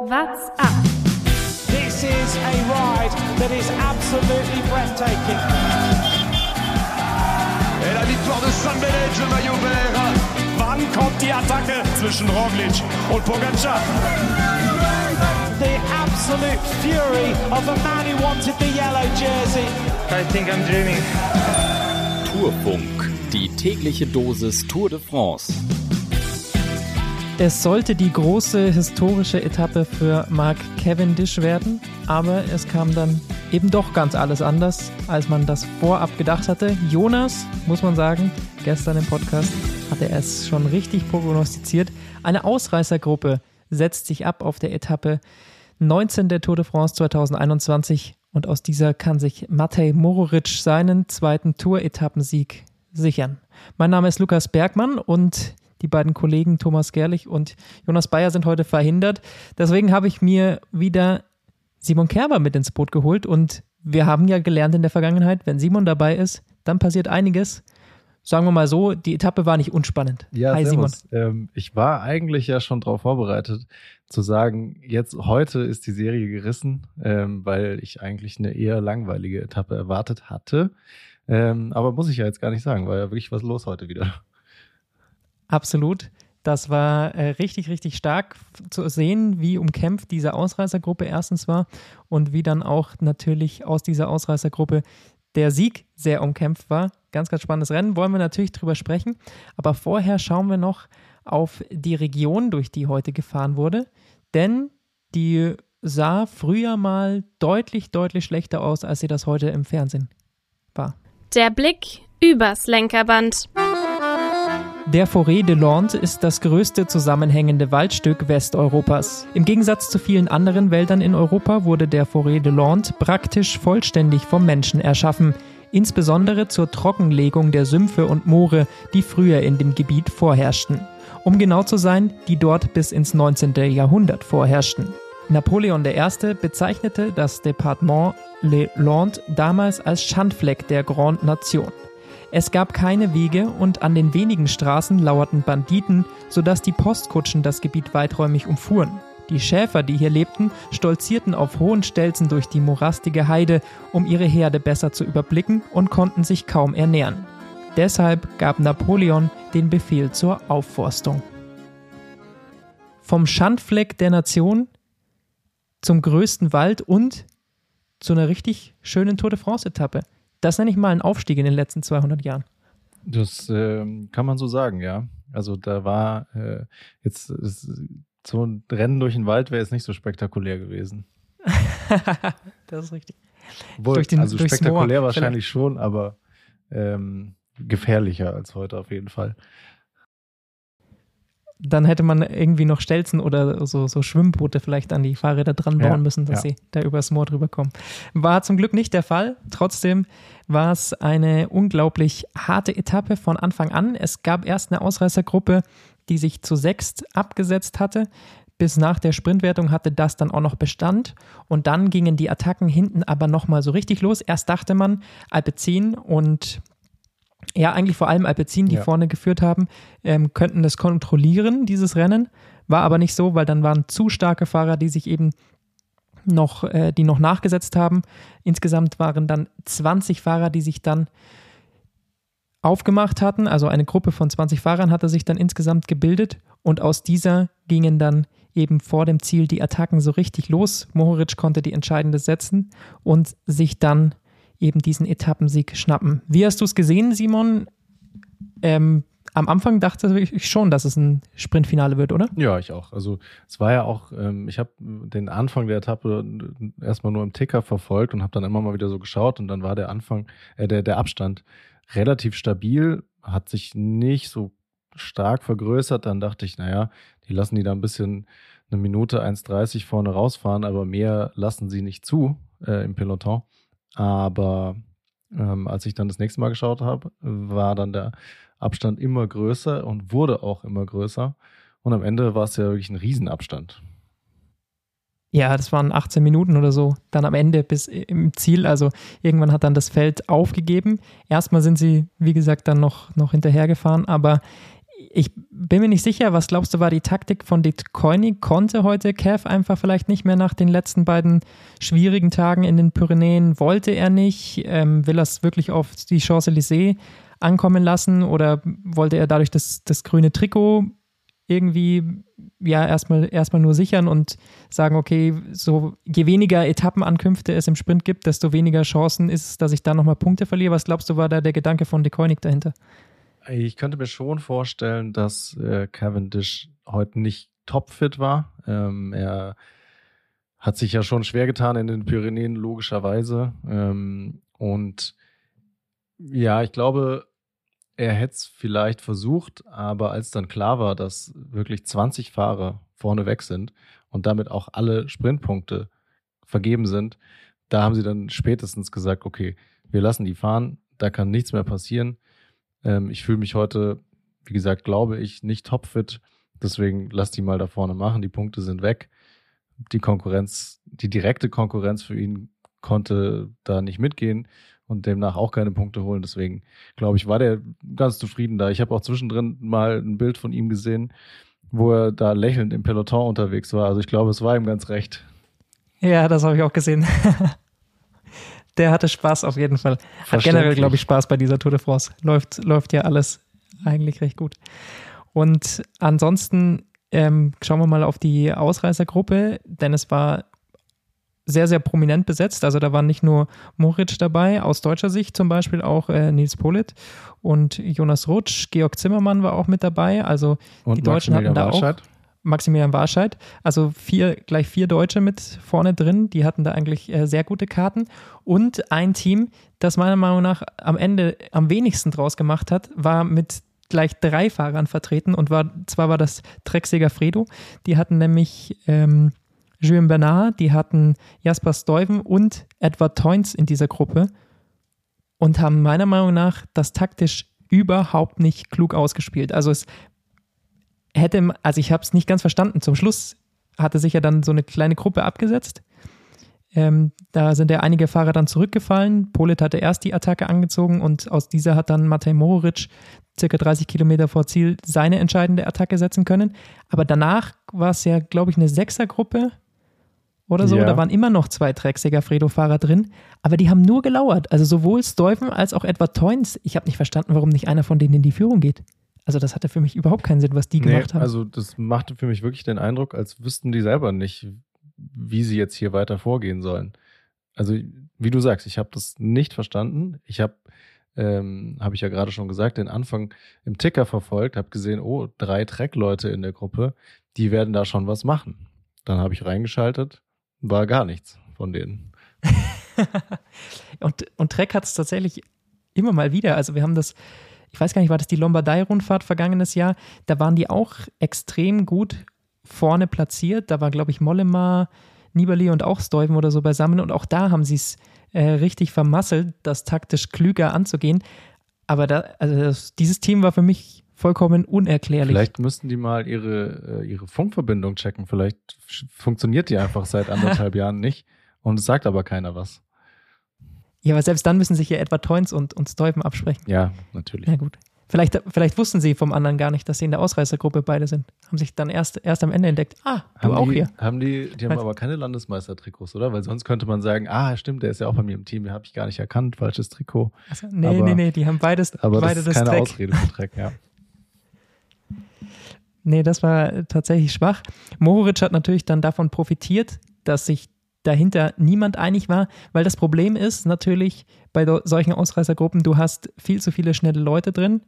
What's up? This is a ride that is absolutely breathtaking. Et la victoire de San Benet, le maillot vert. Wann kommt die Attacke zwischen Roglic und Pogacar? The absolute fury of a man who wanted the yellow jersey. I think I'm dreaming. Tourfunk, die tägliche Dosis Tour de France. Es sollte die große historische Etappe für Mark Cavendish werden, aber es kam dann eben doch ganz alles anders, als man das vorab gedacht hatte. Jonas, muss man sagen, gestern im Podcast hatte er es schon richtig prognostiziert. Eine Ausreißergruppe setzt sich ab auf der Etappe 19 der Tour de France 2021 und aus dieser kann sich Matej Mohoric seinen zweiten Tour-Etappensieg sichern. Mein Name ist Lukas Bergmann und die beiden Kollegen Thomas Gerlich und Jonas Bayer sind heute verhindert. Deswegen habe ich mir wieder Simon Kerber mit ins Boot geholt und wir haben ja gelernt in der Vergangenheit, wenn Simon dabei ist, dann passiert einiges. Sagen wir mal so, die Etappe war nicht unspannend. Ja, Hi servus. Simon. Ähm, ich war eigentlich ja schon darauf vorbereitet, zu sagen, jetzt heute ist die Serie gerissen, ähm, weil ich eigentlich eine eher langweilige Etappe erwartet hatte. Ähm, aber muss ich ja jetzt gar nicht sagen, war ja wirklich was los heute wieder. Absolut. Das war äh, richtig, richtig stark zu sehen, wie umkämpft diese Ausreißergruppe erstens war und wie dann auch natürlich aus dieser Ausreißergruppe der Sieg sehr umkämpft war. Ganz, ganz spannendes Rennen, wollen wir natürlich drüber sprechen. Aber vorher schauen wir noch auf die Region, durch die heute gefahren wurde. Denn die sah früher mal deutlich, deutlich schlechter aus, als sie das heute im Fernsehen war. Der Blick übers Lenkerband. Der Forêt de Lande ist das größte zusammenhängende Waldstück Westeuropas. Im Gegensatz zu vielen anderen Wäldern in Europa wurde der Forêt de Lande praktisch vollständig vom Menschen erschaffen, insbesondere zur Trockenlegung der Sümpfe und Moore, die früher in dem Gebiet vorherrschten. Um genau zu sein, die dort bis ins 19. Jahrhundert vorherrschten. Napoleon I. bezeichnete das Departement Le Lande damals als Schandfleck der Grande Nation. Es gab keine Wege und an den wenigen Straßen lauerten Banditen, sodass die Postkutschen das Gebiet weiträumig umfuhren. Die Schäfer, die hier lebten, stolzierten auf hohen Stelzen durch die morastige Heide, um ihre Herde besser zu überblicken und konnten sich kaum ernähren. Deshalb gab Napoleon den Befehl zur Aufforstung. Vom Schandfleck der Nation zum größten Wald und zu einer richtig schönen Tour de France-Etappe. Das nenne ich mal einen Aufstieg in den letzten 200 Jahren. Das ähm, kann man so sagen, ja. Also da war äh, jetzt ist, so ein Rennen durch den Wald wäre jetzt nicht so spektakulär gewesen. das ist richtig. Obwohl, Durch den- also spektakulär Moor wahrscheinlich schon, aber ähm, gefährlicher als heute auf jeden Fall. Dann hätte man irgendwie noch Stelzen oder so, so Schwimmboote vielleicht an die Fahrräder dran bauen Ja, müssen, dass ja. sie da übers Moor drüber kommen. War zum Glück nicht der Fall. Trotzdem war es eine unglaublich harte Etappe von Anfang an. Es gab erst eine Ausreißergruppe, die sich zu sechst abgesetzt hatte. Bis nach der Sprintwertung hatte das dann auch noch Bestand. Und dann gingen die Attacken hinten aber nochmal so richtig los. Erst dachte man, Alpecin und ja, eigentlich vor allem Alpecin, die Ja. vorne geführt haben, ähm, könnten das kontrollieren, dieses Rennen. War aber nicht so, weil dann waren zu starke Fahrer, die sich eben noch, äh, die noch nachgesetzt haben. Insgesamt waren dann 20 Fahrer, die sich dann aufgemacht hatten. Also eine Gruppe von 20 Fahrern hatte sich dann insgesamt gebildet und aus dieser gingen dann eben vor dem Ziel die Attacken so richtig los. Mohoric konnte die entscheidende setzen und sich dann eben diesen Etappensieg schnappen. Wie hast du es gesehen, Simon? Ähm, am Anfang dachte ich schon, dass es ein Sprintfinale wird, oder? Ja, ich auch. Also es war ja auch, ähm, ich habe den Anfang der Etappe erstmal nur im Ticker verfolgt und habe dann immer mal wieder so geschaut und dann war der Anfang, äh, der, der Abstand relativ stabil, hat sich nicht so stark vergrößert. Dann dachte ich, naja, die lassen die da ein bisschen eine Minute 1,30 vorne rausfahren, aber mehr lassen sie nicht zu äh, im Peloton. Aber ähm, als ich dann das nächste Mal geschaut habe, war dann der Abstand immer größer und wurde auch immer größer. Und am Ende war es ja wirklich ein Riesenabstand. Ja, das waren 18 Minuten oder so. Dann am Ende bis im Ziel. Also irgendwann hat dann das Feld aufgegeben. Erstmal sind sie, wie gesagt, dann noch, noch hinterhergefahren. Aber ich bin mir nicht sicher, was glaubst du, war die Taktik von De Koenig? Konnte heute Kev einfach vielleicht nicht mehr nach den letzten beiden schwierigen Tagen in den Pyrenäen? Wollte er nicht? Ähm, will er es wirklich auf die Champs-Élysées ankommen lassen oder wollte er dadurch das, das grüne Trikot irgendwie ja erstmal erstmal nur sichern und sagen, okay, so je weniger Etappenankünfte es im Sprint gibt, desto weniger Chancen ist es, dass ich da nochmal Punkte verliere. Was glaubst du, war da der Gedanke von De Koenig dahinter? Ich könnte mir schon vorstellen, dass äh, Cavendish heute nicht topfit war. Ähm, er hat sich ja schon schwer getan in den Pyrenäen, logischerweise. Ähm, und ja, ich glaube, er hätte es vielleicht versucht, aber als dann klar war, dass wirklich 20 Fahrer vorne weg sind und damit auch alle Sprintpunkte vergeben sind, da haben sie dann spätestens gesagt, okay, wir lassen die fahren, da kann nichts mehr passieren. Ähm, ich fühle mich heute, wie gesagt, glaube ich, nicht topfit. Deswegen lass die mal da vorne machen. Die Punkte sind weg. Die Konkurrenz, die direkte Konkurrenz für ihn konnte da nicht mitgehen und demnach auch keine Punkte holen. Deswegen glaube ich, war der ganz zufrieden da. Ich habe auch zwischendrin mal ein Bild von ihm gesehen, wo er da lächelnd im Peloton unterwegs war. Also ich glaube, es war ihm ganz recht. Ja, das habe ich auch gesehen. der hatte Spaß auf jeden Fall. Hat generell, glaube ich, Spaß bei dieser Tour de France. Läuft, läuft ja alles eigentlich recht gut. Und ansonsten ähm, schauen wir mal auf die Ausreißergruppe, denn es war sehr, sehr prominent besetzt. Also da waren nicht nur Moritz dabei, aus deutscher Sicht zum Beispiel auch äh, Nils Polit und Jonas Rutsch, Georg Zimmermann war auch mit dabei. Also und die Deutschen hatten da auch Maximilian Warscheid. Also vier, gleich vier Deutsche mit vorne drin, die hatten da eigentlich äh, sehr gute Karten. Und ein Team, das meiner Meinung nach am Ende am wenigsten draus gemacht hat, war mit gleich drei Fahrern vertreten und war, zwar war das Trecksäger Fredo, die hatten nämlich ähm, Julien Bernard, die hatten Jasper Stuyven und Edward Toynes in dieser Gruppe und haben meiner Meinung nach das taktisch überhaupt nicht klug ausgespielt. Also es hätte, also ich habe es nicht ganz verstanden. Zum Schluss hatte sich ja dann so eine kleine Gruppe abgesetzt. Ähm, da sind ja einige Fahrer dann zurückgefallen. Polit hatte erst die Attacke angezogen und aus dieser hat dann Matej Mohoric circa 30 Kilometer vor Ziel seine entscheidende Attacke setzen können. Aber danach war es ja, glaube ich, eine Sechsergruppe oder so. Ja. Da waren immer noch zwei Trecksäger Fredo-Fahrer drin, aber die haben nur gelauert. Also sowohl Stuyven als auch Edward Toynes. Ich habe nicht verstanden, warum nicht einer von denen in die Führung geht. Also das hatte für mich überhaupt keinen Sinn, was die nee, gemacht haben. Also das machte für mich wirklich den Eindruck, als wüssten die selber nicht, wie sie jetzt hier weiter vorgehen sollen. Also wie du sagst, ich habe das nicht verstanden. Ich habe, ähm, habe ich ja gerade schon gesagt, den Anfang im Ticker verfolgt, habe gesehen, oh, drei Track-Leute in der Gruppe, die werden da schon was machen. Dann habe ich reingeschaltet, war gar nichts von denen. und, und Trek hat es tatsächlich immer mal wieder. Also wir haben das, ich weiß gar nicht, war das die Lombardei-Rundfahrt vergangenes Jahr? Da waren die auch extrem gut vorne platziert. Da war, glaube ich, Mollema, Nibali und auch Stuyven oder so beisammen. Und auch da haben sie es äh, richtig vermasselt, das taktisch klüger anzugehen. Aber da, also das, dieses Team war für mich vollkommen unerklärlich. Vielleicht müssten die mal ihre, äh, ihre Funkverbindung checken. Vielleicht funktioniert die einfach seit anderthalb Jahren nicht und es sagt aber keiner was. Ja, aber selbst dann müssen sich ja etwa Toins und, und Stuyven absprechen. Ja, natürlich. Ja, gut. Vielleicht, vielleicht wussten sie vom anderen gar nicht, dass sie in der Ausreißergruppe beide sind. Haben sich dann erst, erst am Ende entdeckt, ah, du haben auch die, hier. Haben die, die haben Weiß aber keine Landesmeistertrikots, oder? Weil sonst könnte man sagen, ah, stimmt, der ist ja auch bei mir im Team, den habe ich gar nicht erkannt, falsches Trikot. Also, nee, aber, nee, nee, die haben beides. Aber beide das ist keine Track. Ausrede für Dreck, ja. Nee, das war tatsächlich schwach. Mohoric hat natürlich dann davon profitiert, dass sich dahinter niemand einig war, weil das Problem ist natürlich bei solchen Ausreißergruppen, du hast viel zu viele schnelle Leute drin.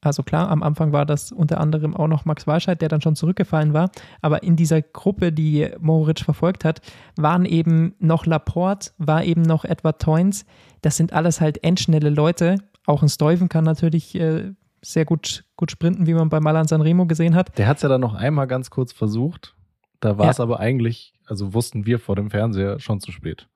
Also klar, am Anfang war das unter anderem auch noch Max Walscheid, der dann schon zurückgefallen war. Aber in dieser Gruppe, die Mohoric verfolgt hat, waren eben noch Laporte, war eben noch Edward Toynes. Das sind alles halt endschnelle Leute. Auch ein Stuyven kann natürlich äh, sehr gut, gut sprinten, wie man bei Malan Sanremo gesehen hat. Der hat es ja dann noch einmal ganz kurz versucht. Da war es ja. aber eigentlich, also wussten wir vor dem Fernseher schon zu spät.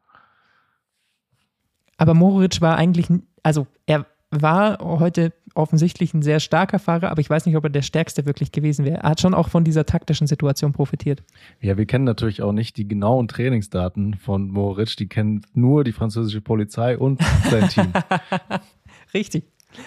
Aber Mohoric war eigentlich, also er war heute offensichtlich ein sehr starker Fahrer, aber ich weiß nicht, ob er der stärkste wirklich gewesen wäre. Er hat schon auch von dieser taktischen Situation profitiert. Ja, wir kennen natürlich auch nicht die genauen Trainingsdaten von Mohoric. Die kennen nur die französische Polizei und sein Team. Richtig.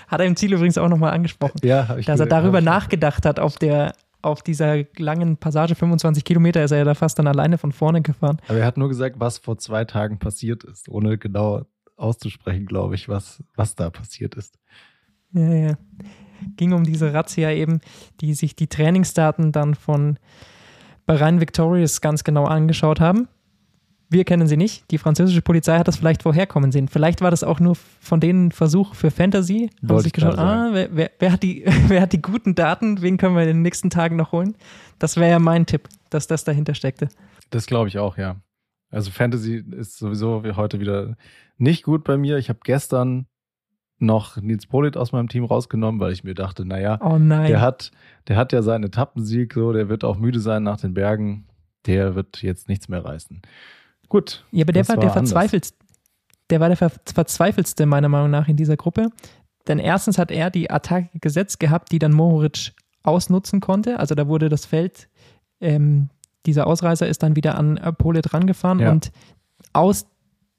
Hat er im Ziel übrigens auch nochmal angesprochen. Ja, ich dass er darüber nachgedacht hat, auf der auf dieser langen Passage 25 Kilometer ist er ja da fast dann alleine von vorne gefahren. Aber er hat nur gesagt, was vor zwei Tagen passiert ist, ohne genau auszusprechen, glaube ich, was, was da passiert ist. Ja, ja. Ging um diese Razzia eben, die sich die Trainingsdaten dann von Bahrain Victorious ganz genau angeschaut haben. Wir kennen sie nicht. Die französische Polizei hat das vielleicht vorherkommen sehen. Vielleicht war das auch nur von denen ein Versuch für Fantasy. Haben Wollte sich geschaut, ah, wer, wer, wer, hat die, wer hat die guten Daten? Wen können wir in den nächsten Tagen noch holen? Das wäre ja mein Tipp, dass das dahinter steckte. Das glaube ich auch, ja. Also Fantasy ist sowieso wie heute wieder nicht gut bei mir. Ich habe gestern noch Nils Polit aus meinem Team rausgenommen, weil ich mir dachte, naja, Oh der hat, der hat ja seinen Etappensieg, so, der wird auch müde sein nach den Bergen. Der wird jetzt nichts mehr reißen. Gut. Ja, aber der das war, der verzweifeltste, der war der ver verzweifelste meiner Meinung nach in dieser Gruppe. Denn erstens hat er die Attacke gesetzt gehabt, die dann Mohoric ausnutzen konnte. Also da wurde das Feld, ähm, dieser Ausreißer ist dann wieder an äh, Polit rangefahren Ja. und aus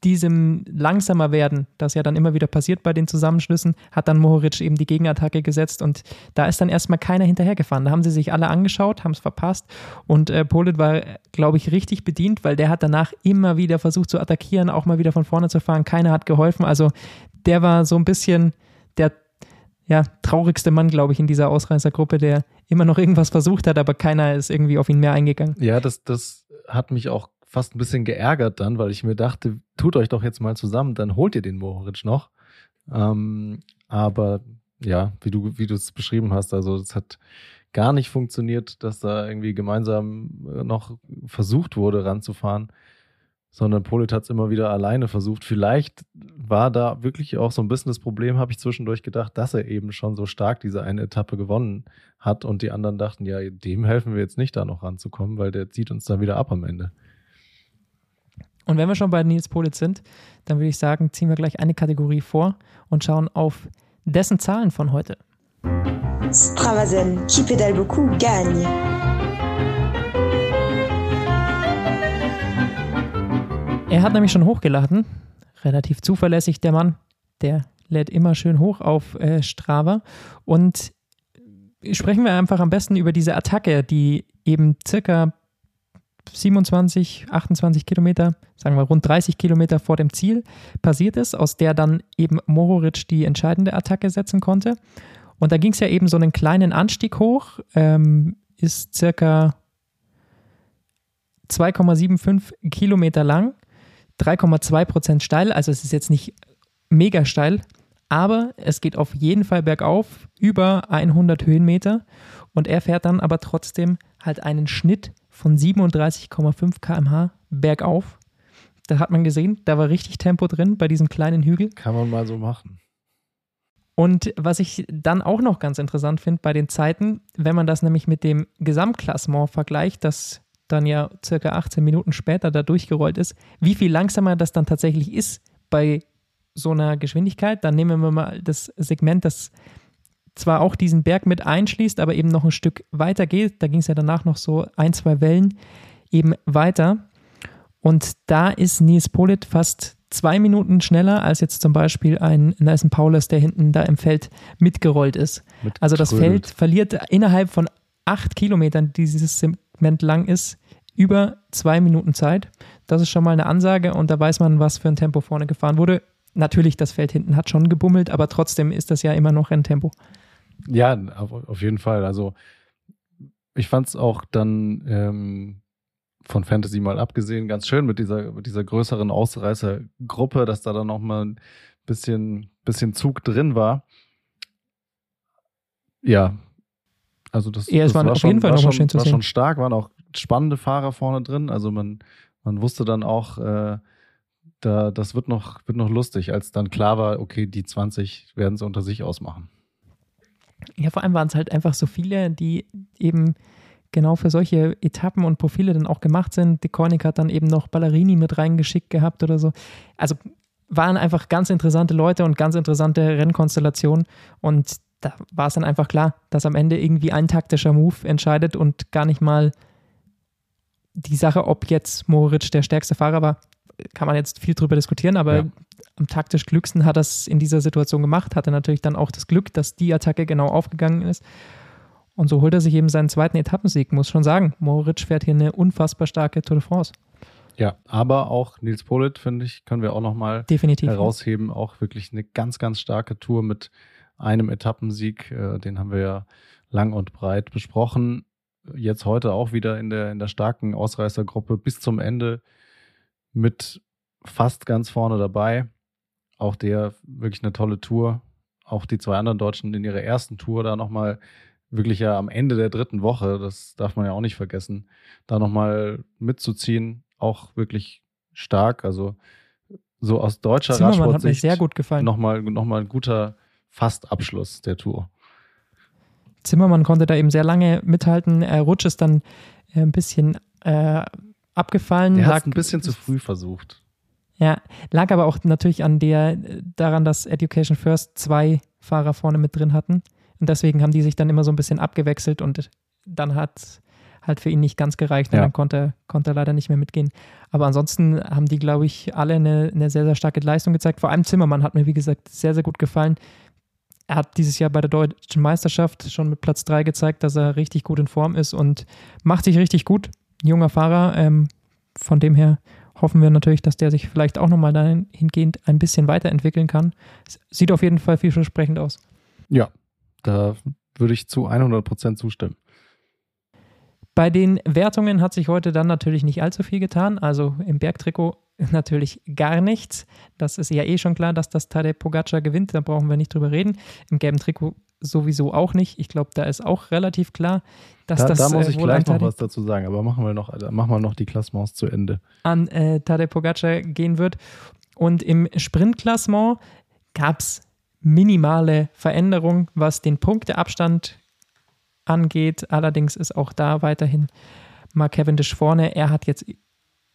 diesem langsamer werden, das ja dann immer wieder passiert bei den Zusammenschlüssen, hat dann Mohoric eben die Gegenattacke gesetzt und da ist dann erstmal keiner hinterhergefahren. Da haben sie sich alle angeschaut, haben es verpasst und äh, Polit war, glaube ich, richtig bedient, weil der hat danach immer wieder versucht zu attackieren, auch mal wieder von vorne zu fahren. Keiner hat geholfen. Also der war so ein bisschen der ja, traurigste Mann, glaube ich, in dieser Ausreißergruppe, der immer noch irgendwas versucht hat, aber keiner ist irgendwie auf ihn mehr eingegangen. Ja, das, das hat mich auch fast ein bisschen geärgert dann, weil ich mir dachte, tut euch doch jetzt mal zusammen, dann holt ihr den Mohoric noch. Ähm, aber ja, wie du, wie du es beschrieben hast, also es hat gar nicht funktioniert, dass da irgendwie gemeinsam äh, noch versucht wurde, ranzufahren, sondern Polit hat es immer wieder alleine versucht. Vielleicht war da wirklich auch so ein bisschen das Problem, habe ich zwischendurch gedacht, dass er eben schon so stark diese eine Etappe gewonnen hat und die anderen dachten, ja, dem helfen wir jetzt nicht, da noch ranzukommen, weil der zieht uns dann wieder ab am Ende. Und wenn wir schon bei Nils Politz sind, dann würde ich sagen, ziehen wir gleich eine Kategorie vor und schauen auf dessen Zahlen von heute. Stravazen, qui pédale beaucoup, gagne. Er hat nämlich schon hochgeladen, relativ zuverlässig der Mann, der lädt immer schön hoch auf äh, Strava und sprechen wir einfach am besten über diese Attacke, die eben circa 27, 28 Kilometer, sagen wir rund 30 Kilometer vor dem Ziel passiert ist, aus der dann eben Mohoric die entscheidende Attacke setzen konnte. Und da ging es ja eben so einen kleinen Anstieg hoch, ähm, ist circa 2,75 Kilometer lang, 3,2 Prozent steil, also es ist jetzt nicht mega steil, aber es geht auf jeden Fall bergauf, über 100 Höhenmeter und er fährt dann aber trotzdem halt einen Schnitt von 37,5 km/h bergauf. Da hat man gesehen, da war richtig Tempo drin bei diesem kleinen Hügel. Kann man mal so machen. Und was ich dann auch noch ganz interessant finde bei den Zeiten, wenn man das nämlich mit dem Gesamtklassement vergleicht, das dann ja circa 18 Minuten später da durchgerollt ist, wie viel langsamer das dann tatsächlich ist bei so einer Geschwindigkeit, dann nehmen wir mal das Segment, das zwar auch diesen Berg mit einschließt, aber eben noch ein Stück weiter geht. Da ging es ja danach noch so ein, zwei Wellen eben weiter. Und da ist Nils Polit fast zwei Minuten schneller als jetzt zum Beispiel ein Nelson Paulus, der hinten da im Feld mitgerollt ist. Mit Also das. Feld verliert innerhalb von acht Kilometern, die dieses Segment lang ist, über zwei Minuten Zeit. Das ist schon mal eine Ansage und da weiß man, was für ein Tempo vorne gefahren wurde. Natürlich, das Feld hinten hat schon gebummelt, aber trotzdem ist das ja immer noch Renntempo. Ja, auf, auf jeden Fall. Also ich fand es auch dann ähm, von Fantasy mal abgesehen ganz schön mit dieser, mit dieser größeren Ausreißergruppe, dass da dann noch mal ein bisschen, bisschen Zug drin war. Ja, also das, Ja, es das waren war auf schon, jeden Fall war schon, schön zu war sehen. schon stark, waren auch spannende Fahrer vorne drin. Also man, man wusste dann auch, äh, da, das wird noch, wird noch lustig, als dann klar war, okay, die 20 werden es unter sich ausmachen. Ja, vor allem waren es halt einfach so viele, die eben genau für solche Etappen und Profile dann auch gemacht sind. Die Kornik hat dann eben noch Ballerini mit reingeschickt gehabt oder so. Also waren einfach ganz interessante Leute und ganz interessante Rennkonstellationen. Und da war es dann einfach klar, dass am Ende irgendwie ein taktischer Move entscheidet und gar nicht mal die Sache, ob jetzt Moritz der stärkste Fahrer war, kann man jetzt viel drüber diskutieren, aber Ja. am taktisch klügsten hat er es in dieser Situation gemacht, hatte natürlich dann auch das Glück, dass die Attacke genau aufgegangen ist. Und so holt er sich eben seinen zweiten Etappensieg, muss schon sagen. Moritz fährt hier eine unfassbar starke Tour de France. Ja, aber auch Nils Polit, finde ich, können wir auch nochmal Definitiv. herausheben. Auch wirklich eine ganz, ganz starke Tour mit einem Etappensieg. Äh, Den haben wir ja lang und breit besprochen. Jetzt heute auch wieder in der, in der starken Ausreißergruppe bis zum Ende mit fast ganz vorne dabei. Auch der wirklich eine tolle Tour. Auch die zwei anderen Deutschen in ihrer ersten Tour da nochmal wirklich ja am Ende der dritten Woche, das darf man ja auch nicht vergessen, da nochmal mitzuziehen. Auch wirklich stark. Also so aus deutscher Zimmermann hat mir Radsportsicht sehr gut gefallen. nochmal noch mal ein guter Fastabschluss der Tour. Zimmermann konnte da eben sehr lange mithalten. Rutscht es dann äh, ein bisschen äh, abgefallen. Er hat ein bisschen zu früh versucht. Ja, lag aber auch natürlich an der, daran, dass Education First zwei Fahrer vorne mit drin hatten. Und deswegen haben die sich dann immer so ein bisschen abgewechselt und dann hat halt für ihn nicht ganz gereicht und Ja. dann konnte, konnte er leider nicht mehr mitgehen. Aber ansonsten haben die, glaube ich, alle eine, eine sehr, sehr starke Leistung gezeigt. Vor allem Zimmermann hat mir, wie gesagt, sehr, sehr gut gefallen. Er hat dieses Jahr bei der deutschen Meisterschaft schon mit Platz 3 gezeigt, dass er richtig gut in Form ist und macht sich richtig gut. Junger Fahrer, ähm, von dem her hoffen wir natürlich, dass der sich vielleicht auch nochmal dahingehend ein bisschen weiterentwickeln kann. Sieht auf jeden Fall vielversprechend aus. Ja, da würde ich zu 100 Prozent zustimmen. Bei den Wertungen hat sich heute dann natürlich nicht allzu viel getan. Also im Bergtrikot natürlich gar nichts. Das ist ja eh schon klar, dass das Tadej Pogacar gewinnt. Da brauchen wir nicht drüber reden. Im gelben Trikot sowieso auch nicht. Ich glaube, da ist auch relativ klar, dass Da, das da muss äh, ich gleich noch was dazu sagen, aber machen wir noch, äh, machen wir noch die Klassements zu Ende. an äh, Tadej Pogacar gehen wird. Und im Sprintklassement gab es minimale Veränderungen, was den Punkteabstand angeht. Allerdings ist auch da weiterhin Mark Cavendish vorne. Er hat jetzt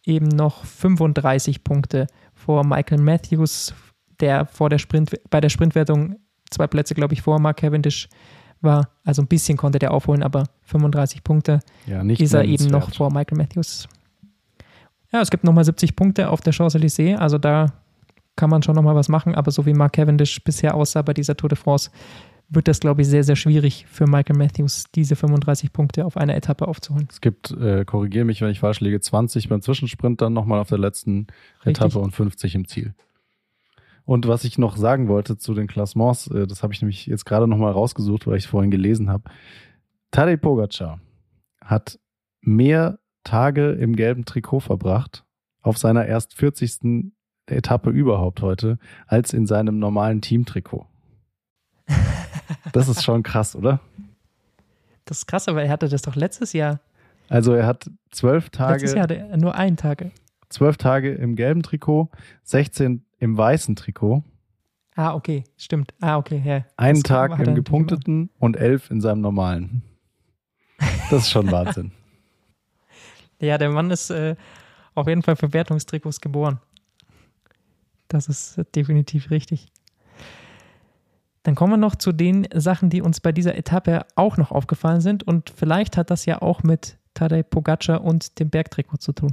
eben noch 35 Punkte vor Michael Matthews, der vor der Sprint, bei der Sprintwertung zwei Plätze, glaube ich, vor Mark Cavendish war. Also ein bisschen konnte der aufholen, aber 35 Punkte Ja, ist er eben noch vor Michael Matthews. Ja, es gibt nochmal 70 Punkte auf der Champs-Élysées, also da kann man schon nochmal was machen, aber so wie Mark Cavendish bisher aussah bei dieser Tour de France, wird das, glaube ich, sehr, sehr schwierig für Michael Matthews, diese 35 Punkte auf einer Etappe aufzuholen. Es gibt, äh, korrigiere mich, wenn ich falsch liege, 20 beim Zwischensprint, dann nochmal auf der letzten Richtig. Etappe und 50 im Ziel. Und was ich noch sagen wollte zu den Klassements, äh, das habe ich nämlich jetzt gerade nochmal rausgesucht, weil ich es vorhin gelesen habe. Tadej Pogacar hat mehr Tage im gelben Trikot verbracht auf seiner erst 40. Etappe überhaupt heute, als in seinem normalen Teamtrikot. Das ist schon krass, oder? Das ist krass, aber er hatte das doch letztes Jahr. Also er hat zwölf Letztes Jahr Tage, hatte er nur einen Tag. zwölf Tage im gelben Trikot, 16 im weißen Trikot, Ah, okay, stimmt. Ah, okay, ja. einen Das Tag im gepunkteten und elf in seinem normalen. Das ist schon Wahnsinn. Ja, der Mann ist äh, auf jeden Fall für Wertungstrikots geboren. Das ist definitiv richtig. Dann kommen wir noch zu den Sachen, die uns bei dieser Etappe auch noch aufgefallen sind. Und vielleicht hat das ja auch mit Tadej Pogacar und dem Bergtrikot zu tun.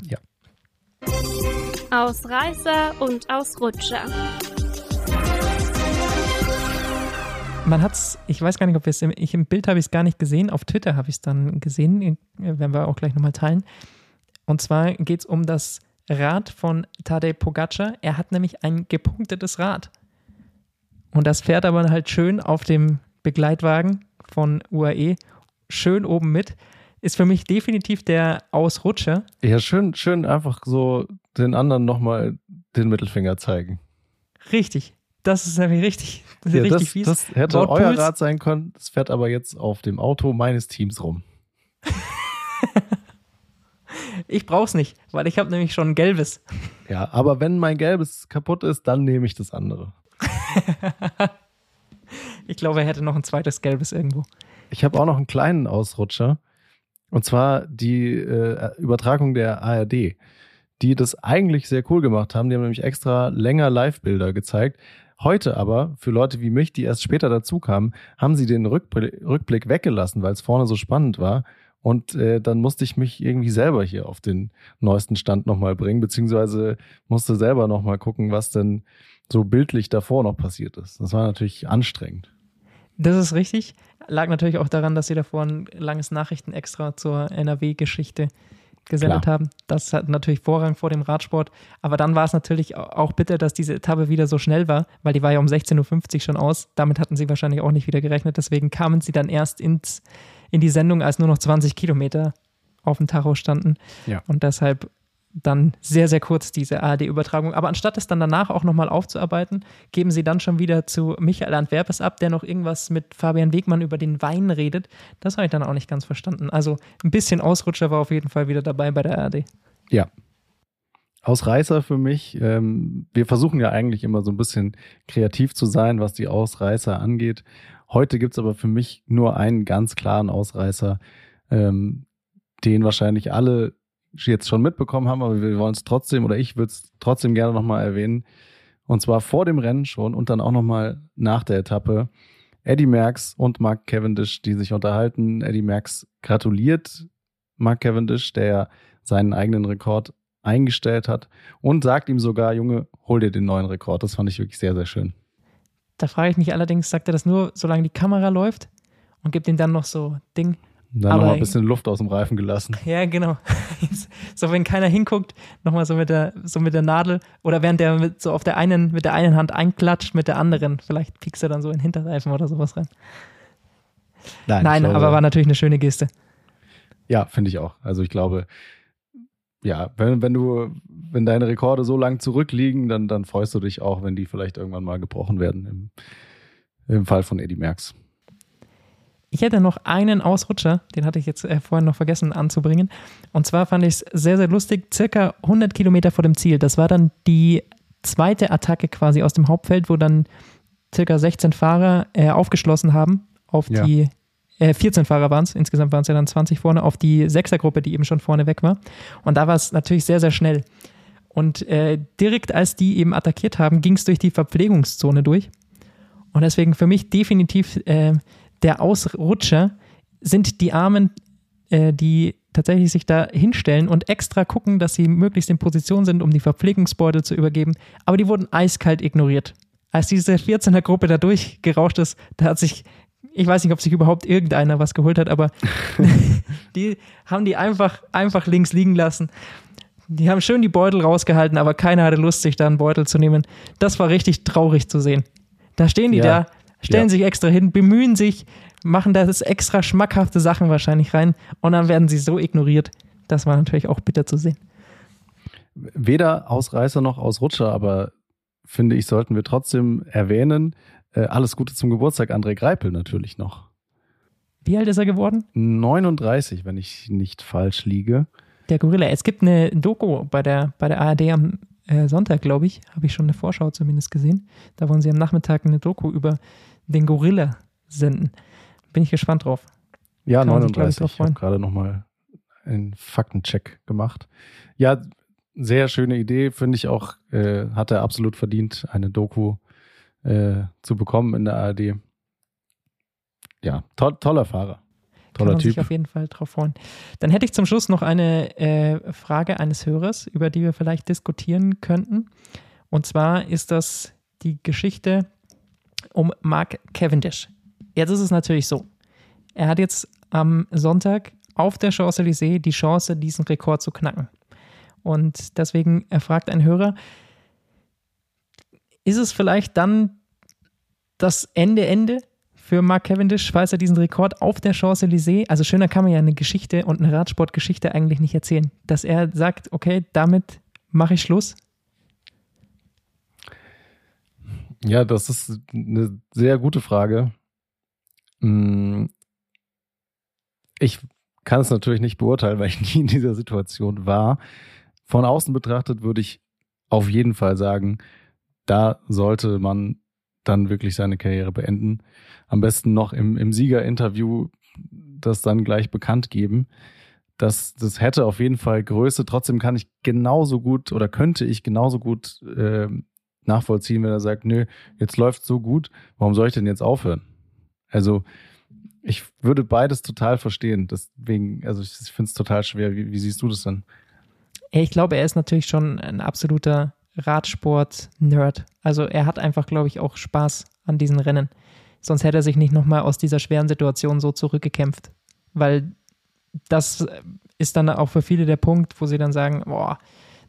Ausreißer und Ausrutscher. Man hat's, ich weiß gar nicht, ob wir es im, ich, im Bild habe ich es gar nicht gesehen, auf Twitter habe ich es dann gesehen, äh, werden wir auch gleich nochmal teilen. Und zwar geht es um das Rad von Tadej Pogacar. Er hat nämlich ein gepunktetes Rad. Und das fährt aber halt schön auf dem Begleitwagen von UAE, schön oben mit. Ist für mich definitiv der Ausrutscher. Ja, schön, schön einfach so den anderen nochmal den Mittelfinger zeigen. Richtig. Das ist nämlich richtig, das Ja, richtig das, fies. das hätte Laut euer Puls- Rad sein können. Das fährt aber jetzt auf dem Auto meines Teams rum. Ich brauch's nicht, weil ich habe nämlich schon ein gelbes. Ja, aber wenn mein gelbes kaputt ist, dann nehme ich das andere. Ich glaube, er hätte noch ein zweites gelbes irgendwo. Ich habe auch noch einen kleinen Ausrutscher. Und zwar die äh, Übertragung der ARD, die das eigentlich sehr cool gemacht haben. Die haben nämlich extra länger Live-Bilder gezeigt. Heute aber, für Leute wie mich, die erst später dazu kamen, haben sie den Rückblick, Rückblick weggelassen, weil es vorne so spannend war Und äh, dann musste ich mich irgendwie selber hier auf den neuesten Stand nochmal bringen, beziehungsweise musste selber nochmal gucken, was denn so bildlich davor noch passiert ist. Das war natürlich anstrengend. Das ist richtig. Lag natürlich auch daran, dass sie davor ein langes Nachrichten extra zur NRW-Geschichte gesendet Klar. haben. Das hat natürlich Vorrang vor dem Radsport. Aber dann war es natürlich auch bitter, dass diese Etappe wieder so schnell war, weil die war ja um 16.50 Uhr schon aus. Damit hatten sie wahrscheinlich auch nicht wieder gerechnet. Deswegen kamen sie dann erst ins, in die Sendung, als nur noch 20 Kilometer auf dem Tacho standen. Ja. Und deshalb dann sehr, sehr kurz diese ARD-Übertragung. Aber anstatt es dann danach auch nochmal aufzuarbeiten, geben sie dann schon wieder zu Michael Antwerpes ab, der noch irgendwas mit Fabian Wegmann über den Wein redet. Das habe ich dann auch nicht ganz verstanden. Also ein bisschen Ausrutscher war auf jeden Fall wieder dabei bei der ARD. Ja. Ausreißer für mich. Ähm, wir versuchen ja eigentlich immer so ein bisschen kreativ zu sein, was die Ausreißer angeht. Heute gibt es aber für mich nur einen ganz klaren Ausreißer, ähm, den wahrscheinlich alle jetzt schon mitbekommen haben, aber wir wollen es trotzdem oder ich würde es trotzdem gerne nochmal erwähnen. Und zwar vor dem Rennen schon und dann auch nochmal nach der Etappe. Eddie Merckx und Mark Cavendish, die sich unterhalten. Eddie Merckx gratuliert Mark Cavendish, der seinen eigenen Rekord eingestellt hat und sagt ihm sogar, Junge, hol dir den neuen Rekord. Das fand ich wirklich sehr, sehr schön. Da frage ich mich allerdings, sagt er das nur, solange die Kamera läuft und gibt ihm dann noch so Ding, dann nochmal ein bisschen Luft aus dem Reifen gelassen. Ja, genau. So, wenn keiner hinguckt, nochmal so mit der, so mit der Nadel oder während der mit, so auf der einen, mit der einen Hand einklatscht, mit der anderen. Vielleicht piekst er dann so in den Hinterreifen oder sowas rein. Nein, Nein glaube, aber war natürlich eine schöne Geste. Ja, finde ich auch. Also ich glaube, ja, wenn, wenn du, wenn deine Rekorde so lang zurückliegen, dann, dann freust du dich auch, wenn die vielleicht irgendwann mal gebrochen werden. Im, im Fall von Eddie Merckx. Ich hätte noch einen Ausrutscher, den hatte ich jetzt äh, vorhin noch vergessen anzubringen. Und zwar fand ich es sehr, sehr lustig, circa 100 Kilometer vor dem Ziel. Das war dann die zweite Attacke quasi aus dem Hauptfeld, wo dann circa 16 Fahrer äh, aufgeschlossen haben auf ja. die, äh, 14 Fahrer waren es, insgesamt waren es ja dann 20 vorne, auf die Sechsergruppe, die eben schon vorne weg war. Und da war es natürlich sehr, sehr schnell. Und äh, direkt als die eben attackiert haben, ging es durch die Verpflegungszone durch. Und deswegen für mich definitiv äh, der Ausrutscher sind die Armen, äh, die tatsächlich sich da hinstellen und extra gucken, dass sie möglichst in Position sind, um die Verpflegungsbeutel zu übergeben. Aber die wurden eiskalt ignoriert. Als diese 14er Gruppe da durchgerauscht ist, da hat sich, ich weiß nicht, ob sich überhaupt irgendeiner was geholt hat, aber die haben die einfach, einfach links liegen lassen. Die haben schön die Beutel rausgehalten, aber keiner hatte Lust, sich da einen Beutel zu nehmen. Das war richtig traurig zu sehen. Da stehen die ja. da, stellen ja. sich extra hin, bemühen sich, machen da extra schmackhafte Sachen wahrscheinlich rein und dann werden sie so ignoriert. Das war natürlich auch bitter zu sehen. Weder Ausreißer noch Ausrutscher, aber finde ich, sollten wir trotzdem erwähnen, äh, alles Gute zum Geburtstag, André Greipel natürlich noch. Wie alt ist er geworden? 39, wenn ich nicht falsch liege. Der Gorilla. Es gibt eine Doku bei der, bei der ARD am äh, Sonntag, glaube ich, habe ich schon eine Vorschau zumindest gesehen. Da wollen sie am Nachmittag eine Doku über den Gorilla senden. Bin ich gespannt drauf. Ja, Kann 39. ich habe gerade nochmal einen Faktencheck gemacht. Ja, sehr schöne Idee, finde ich auch, äh, hat er absolut verdient, eine Doku äh, zu bekommen in der ARD. Ja, to toller Fahrer. Toller Kann man Typ. sich auf jeden Fall drauf freuen. Dann hätte ich zum Schluss noch eine äh, Frage eines Hörers, über die wir vielleicht diskutieren könnten. Und zwar ist das die Geschichte um Mark Cavendish. Jetzt ist es natürlich so. Er hat jetzt am Sonntag auf der Champs-Élysées die Chance, diesen Rekord zu knacken. Und deswegen erfragt ein Hörer, ist es vielleicht dann das Ende, Ende für Mark Cavendish, falls er diesen Rekord auf der Champs-Élysées, also schöner kann man ja eine Geschichte und eine Radsportgeschichte eigentlich nicht erzählen, dass er sagt, okay, damit mache ich Schluss, Ja, das ist eine sehr gute Frage. Hm. Ich kann es natürlich nicht beurteilen, weil ich nie in dieser Situation war. Von außen betrachtet würde ich auf jeden Fall sagen, da sollte man dann wirklich seine Karriere beenden. Am besten noch im, im Siegerinterview das dann gleich bekannt geben. Das, das hätte auf jeden Fall Größe. Trotzdem kann ich genauso gut oder könnte ich genauso gut äh, nachvollziehen, wenn er sagt, nö, jetzt läuft so gut, warum soll ich denn jetzt aufhören? Also Ich würde beides total verstehen. Deswegen, also ich, ich finde es total schwer. Wie, wie siehst du das denn? Ich glaube, er ist natürlich schon ein absoluter Radsport-Nerd. Also er hat einfach, glaube ich, auch Spaß an diesen Rennen. Sonst hätte er sich nicht nochmal aus dieser schweren Situation so zurückgekämpft. Weil das ist dann auch für viele der Punkt, wo sie dann sagen, boah,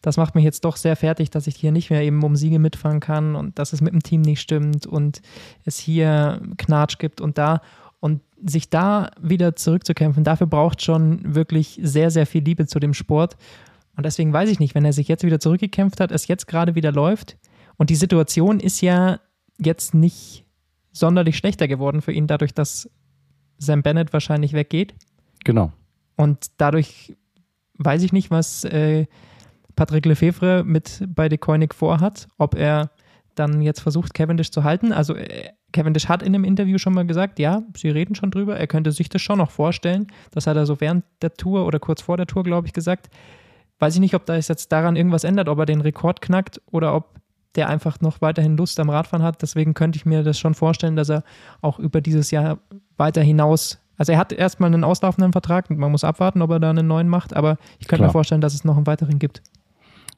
das macht mich jetzt doch sehr fertig, dass ich hier nicht mehr eben um Siege mitfahren kann und dass es mit dem Team nicht stimmt und es hier Knatsch gibt und da. Und sich da wieder zurückzukämpfen, dafür braucht schon wirklich sehr, sehr viel Liebe zu dem Sport. Und deswegen weiß ich nicht, wenn er sich jetzt wieder zurückgekämpft hat, es jetzt gerade wieder läuft und die Situation ist ja jetzt nicht sonderlich schlechter geworden für ihn, dadurch, dass Sam Bennett wahrscheinlich weggeht. Genau. Und dadurch weiß ich nicht, was äh, Patrick Lefevre mit bei De Koenig vorhat, ob er dann jetzt versucht, Cavendish zu halten. Also äh, Cavendish hat in einem Interview schon mal gesagt, ja, sie reden schon drüber, er könnte sich das schon noch vorstellen. Das hat er so während der Tour oder kurz vor der Tour, glaube ich, gesagt. Weiß ich nicht, ob da jetzt daran irgendwas ändert, ob er den Rekord knackt oder ob der einfach noch weiterhin Lust am Radfahren hat. Deswegen könnte ich mir das schon vorstellen, dass er auch über dieses Jahr weiter hinaus also er hat erstmal einen auslaufenden Vertrag und man muss abwarten, ob er da einen neuen macht, aber ich könnte Klar. mir vorstellen, dass es noch einen weiteren gibt.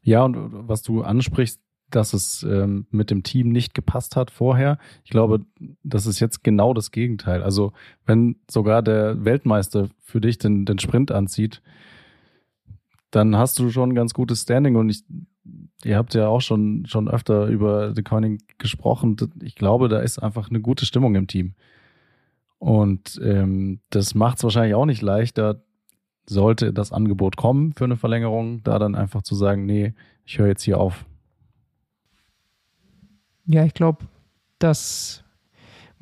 Ja, und was du ansprichst, dass es ähm, mit dem Team nicht gepasst hat vorher. Ich glaube, das ist jetzt genau das Gegenteil. Also wenn sogar der Weltmeister für dich den, den Sprint anzieht, dann hast du schon ein ganz gutes Standing und ich, ihr habt ja auch schon, schon öfter über The Coining gesprochen. Ich glaube, da ist einfach eine gute Stimmung im Team. Und ähm, das macht es wahrscheinlich auch nicht leichter, sollte das Angebot kommen für eine Verlängerung, da dann einfach zu sagen, nee, ich höre jetzt hier auf. Ja, ich glaube, das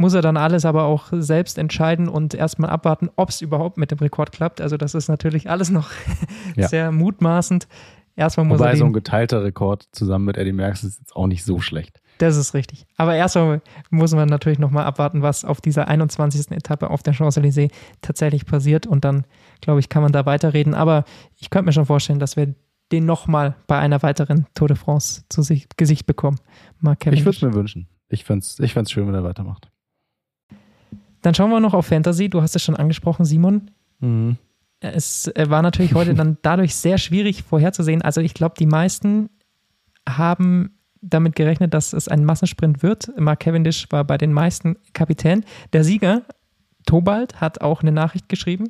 muss er dann alles aber auch selbst entscheiden und erstmal abwarten, ob es überhaupt mit dem Rekord klappt. Also das ist natürlich alles noch ja. sehr mutmaßend. Erstmal muss Wobei er so ein geteilter Rekord zusammen mit Eddie Merckx ist jetzt auch nicht so schlecht. Das ist richtig. Aber erstmal muss man natürlich nochmal abwarten, was auf dieser 21. Etappe auf der Champs-Élysées tatsächlich passiert. Und dann, glaube ich, kann man da weiterreden. Aber ich könnte mir schon vorstellen, dass wir den nochmal bei einer weiteren Tour de France zu sich, Gesicht bekommen. Mark ich würde es mir wünschen. Ich fände es ich schön, wenn er weitermacht. Dann schauen wir noch auf Fantasy. Du hast es schon angesprochen, Simon. Mhm. Es war natürlich heute dann dadurch sehr schwierig vorherzusehen. Also ich glaube, die meisten haben damit gerechnet, dass es ein Massensprint wird. Mark Cavendish war bei den meisten Kapitän. Der Sieger, Tobald, hat auch eine Nachricht geschrieben.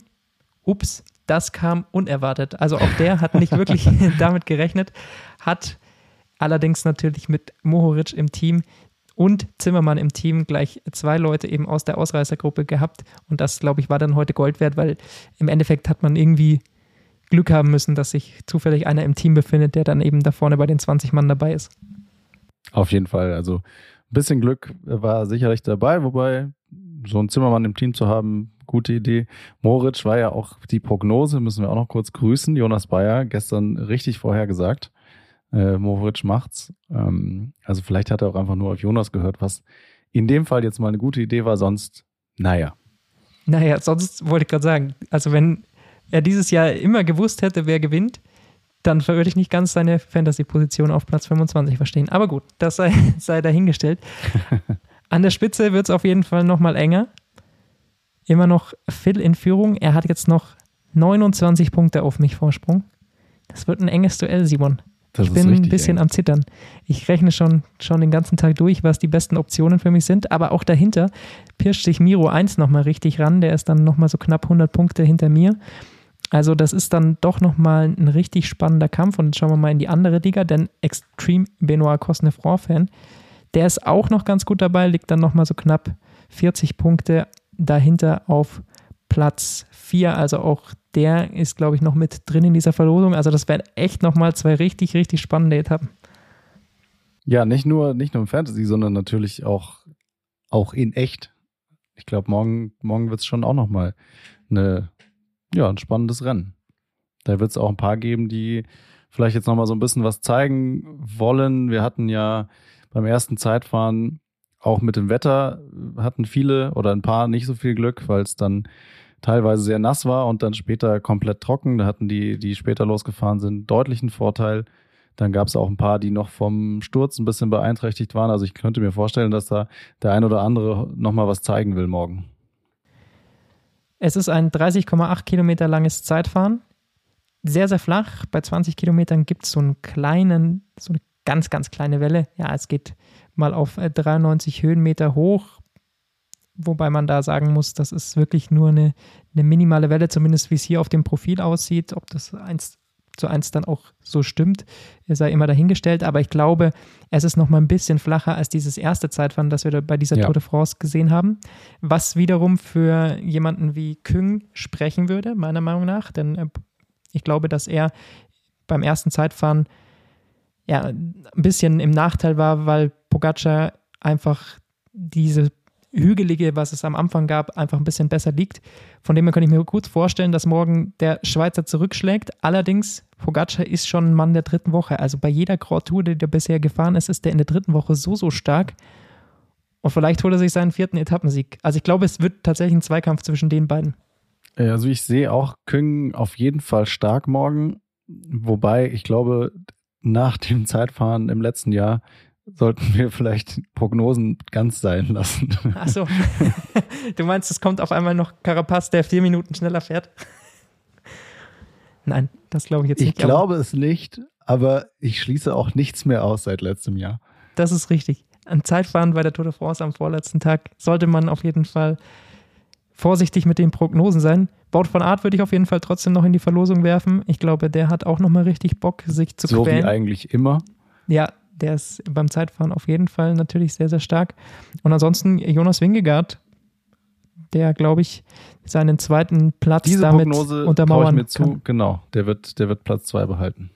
Ups, das kam unerwartet. Also auch der hat nicht wirklich damit gerechnet, hat allerdings natürlich mit Mohoric im Team und Zimmermann im Team gleich zwei Leute eben aus der Ausreißergruppe gehabt. Und das, glaube ich, war dann heute Gold wert, weil im Endeffekt hat man irgendwie Glück haben müssen, dass sich zufällig einer im Team befindet, der dann eben da vorne bei den 20 Mann dabei ist. Auf jeden Fall. Also ein bisschen Glück war sicherlich dabei, wobei so einen Zimmermann im Team zu haben, gute Idee. Moritz war ja auch die Prognose, müssen wir auch noch kurz grüßen. Jonas Bayer gestern richtig vorhergesagt. Äh, Moritz macht's. Ähm, also vielleicht hat er auch einfach nur auf Jonas gehört, was in dem Fall jetzt mal eine gute Idee war, sonst, naja. Naja, sonst wollte ich gerade sagen, also wenn er dieses Jahr immer gewusst hätte, wer gewinnt, dann würde ich nicht ganz seine Fantasy-Position auf Platz 25 verstehen. Aber gut, das sei, sei dahingestellt. An der Spitze wird es auf jeden Fall nochmal enger. Immer noch Phil in Führung. Er hat jetzt noch 29 Punkte auf mich Vorsprung. Das wird ein enges Duell, Simon. Das ich bin ein bisschen eng. am Zittern. Ich rechne schon, schon den ganzen Tag durch, was die besten Optionen für mich sind. Aber auch dahinter pirscht sich Miro 1 nochmal richtig ran. Der ist dann nochmal so knapp 100 Punkte hinter mir. Also das ist dann doch nochmal ein richtig spannender Kampf. Und jetzt schauen wir mal in die andere Liga, denn Extreme Benoit Cosnefroid-Fan, der ist auch noch ganz gut dabei, liegt dann nochmal so knapp 40 Punkte dahinter auf Platz 4. Also auch der ist, glaube ich, noch mit drin in dieser Verlosung. Also das wären echt nochmal zwei richtig, richtig spannende Etappen. Ja, nicht nur, nicht nur im Fantasy, sondern natürlich auch, auch in echt. Ich glaube, morgen, morgen wird es schon auch nochmal ja, ein spannendes Rennen. Da wird es auch ein paar geben, die vielleicht jetzt nochmal so ein bisschen was zeigen wollen. Wir hatten ja beim ersten Zeitfahren auch mit dem Wetter hatten viele oder ein paar nicht so viel Glück, weil es dann teilweise sehr nass war und dann später komplett trocken. Da hatten die, die später losgefahren sind, deutlichen Vorteil. Dann gab es auch ein paar, die noch vom Sturz ein bisschen beeinträchtigt waren. Also ich könnte mir vorstellen, dass da der ein oder andere nochmal was zeigen will morgen. Es ist ein 30,8 Kilometer langes Zeitfahren. Sehr, sehr flach. Bei 20 Kilometern gibt es so einen kleinen, so eine ganz, ganz kleine Welle. Ja, es geht mal auf 93 äh, Höhenmeter hoch, wobei man da sagen muss, das ist wirklich nur eine, eine minimale Welle, zumindest wie es hier auf dem Profil aussieht. Ob das eins zu eins dann auch so stimmt, sei immer dahingestellt. Aber ich glaube, es ist noch mal ein bisschen flacher als dieses erste Zeitfahren, das wir bei dieser ja. Tour de France gesehen haben. Was wiederum für jemanden wie Küng sprechen würde, meiner Meinung nach. Denn äh, ich glaube, dass er beim ersten Zeitfahren ja, ein bisschen im Nachteil war, weil Pogacar einfach diese hügelige, was es am Anfang gab, einfach ein bisschen besser liegt. Von dem her kann ich mir gut vorstellen, dass morgen der Schweizer zurückschlägt. Allerdings, Pogacar ist schon ein Mann der dritten Woche. Also bei jeder Grand Tour, die er bisher gefahren ist, ist der in der dritten Woche so, so stark. Und vielleicht holt er sich seinen vierten Etappensieg. Also ich glaube, es wird tatsächlich ein Zweikampf zwischen den beiden. Also ich sehe auch Küng auf jeden Fall stark morgen. Wobei ich glaube, nach dem Zeitfahren im letzten Jahr sollten wir vielleicht Prognosen ganz sein lassen. Achso. Du meinst, es kommt auf einmal noch Carapaz, der vier Minuten schneller fährt? Nein, das glaube ich jetzt nicht. Ich glaube es nicht, aber ich schließe auch nichts mehr aus seit letztem Jahr. Das ist richtig. Ein Zeitfahren bei der Tour de France am vorletzten Tag sollte man auf jeden Fall vorsichtig mit den Prognosen sein. Baut von Art würde ich auf jeden Fall trotzdem noch in die Verlosung werfen. Ich glaube, der hat auch nochmal richtig Bock, sich zu so quälen. So wie eigentlich immer. Ja, der ist beim Zeitfahren auf jeden Fall natürlich sehr, sehr stark. Und ansonsten Jonas Wingegaard, der, glaube ich, seinen zweiten Platz Diese damit Prognose untermauern ich mir zu. Kann. Genau, der wird, der wird Platz zwei behalten.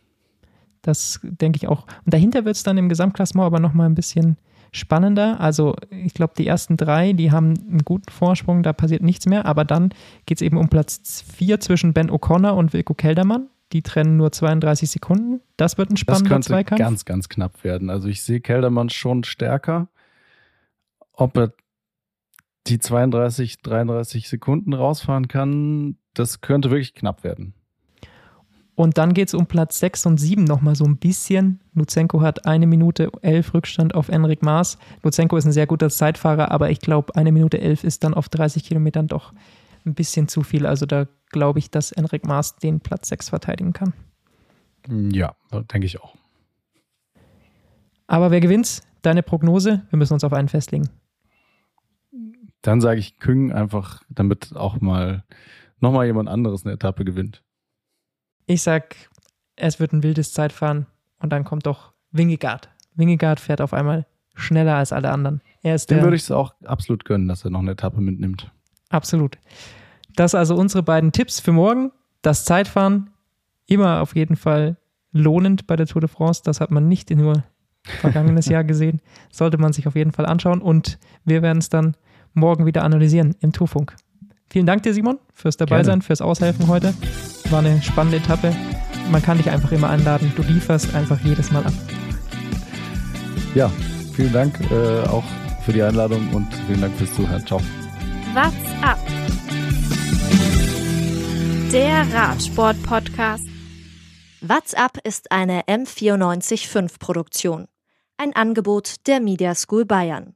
Das denke ich auch. Und dahinter wird es dann im Gesamtklassement aber nochmal ein bisschen spannender. Also ich glaube, die ersten drei, die haben einen guten Vorsprung, da passiert nichts mehr. Aber dann geht es eben um Platz vier zwischen Ben O'Connor und Wilko Keldermann. Die trennen nur 32 Sekunden. Das wird ein spannender das könnte Zweikampf. ganz, ganz knapp werden. Also ich sehe Keldermann schon stärker. Ob er die 32, 33 Sekunden rausfahren kann, das könnte wirklich knapp werden. Und dann geht es um Platz 6 und 7 nochmal so ein bisschen. Luzenko hat eine Minute 11 Rückstand auf Enric Maas. Luzenko ist ein sehr guter Zeitfahrer, aber ich glaube, eine Minute 11 ist dann auf 30 Kilometern doch ein bisschen zu viel. Also da glaube ich, dass Enric Maas den Platz 6 verteidigen kann. Ja, denke ich auch. Aber wer gewinnt? Deine Prognose? Wir müssen uns auf einen festlegen. Dann sage ich Küng einfach, damit auch mal nochmal jemand anderes eine Etappe gewinnt. Ich sag, es wird ein wildes Zeitfahren und dann kommt doch Wingegaard. Wingegaard fährt auf einmal schneller als alle anderen. Er ist Dem würde ich es auch absolut gönnen, dass er noch eine Etappe mitnimmt. Absolut. Das also unsere beiden Tipps für morgen. Das Zeitfahren immer auf jeden Fall lohnend bei der Tour de France. Das hat man nicht nur vergangenes Jahr gesehen. Sollte man sich auf jeden Fall anschauen und wir werden es dann morgen wieder analysieren im Tourfunk. Vielen Dank dir, Simon, fürs Dabeisein, fürs Aushelfen heute. War eine spannende Etappe. Man kann dich einfach immer einladen. Du lieferst einfach jedes Mal ab. Ja, vielen Dank äh, auch für die Einladung und vielen Dank fürs Zuhören. Ciao. What's up? Der Radsport-Podcast. What's up ist eine M945-Produktion. Ein Angebot der Media School Bayern.